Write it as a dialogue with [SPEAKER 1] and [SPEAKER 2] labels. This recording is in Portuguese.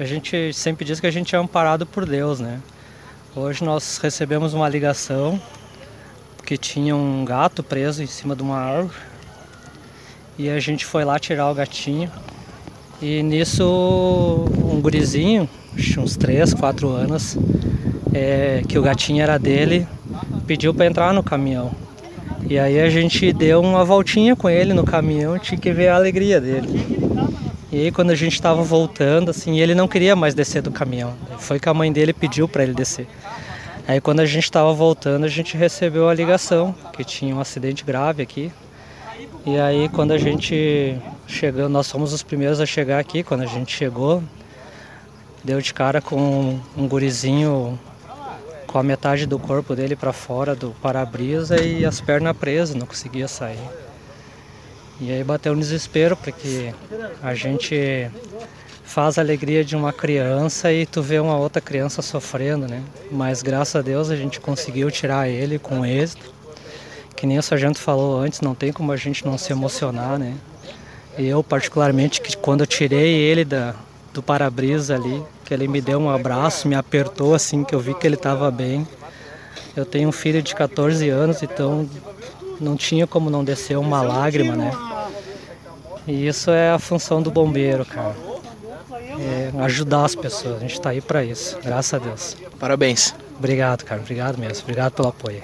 [SPEAKER 1] A gente sempre diz que a gente é amparado por Deus, né? Hoje nós recebemos uma ligação que tinha um gato preso em cima de uma árvore e a gente foi lá tirar o gatinho e nisso um gurizinho, uns 3, 4 anos, é, que o gatinho era dele, pediu para entrar no caminhão. E aí a gente deu uma voltinha com ele no caminhão, tinha que ver a alegria dele. E aí quando a gente estava voltando, assim, ele não queria mais descer do caminhão. Foi que a mãe dele pediu para ele descer. Aí quando a gente estava voltando, a gente recebeu a ligação que tinha um acidente grave aqui. E aí quando a gente chegou, nós fomos os primeiros a chegar aqui, quando a gente chegou, deu de cara com um gurizinho com a metade do corpo dele para fora do para-brisa e as pernas presas, não conseguia sair. E aí bateu um desespero, porque a gente faz a alegria de uma criança e tu vê uma outra criança sofrendo, né? Mas graças a Deus a gente conseguiu tirar ele com êxito. Que nem o sargento falou antes, não tem como a gente não se emocionar, né? Eu particularmente que quando eu tirei ele da, do para-brisa ali, que ele me deu um abraço, me apertou assim, que eu vi que ele estava bem. Eu tenho um filho de 14 anos, então não tinha como não descer uma lágrima, né? E isso é a função do bombeiro, cara. É ajudar as pessoas. A gente está aí para isso, graças a Deus.
[SPEAKER 2] Parabéns.
[SPEAKER 1] Obrigado, cara. Obrigado mesmo. Obrigado pelo apoio.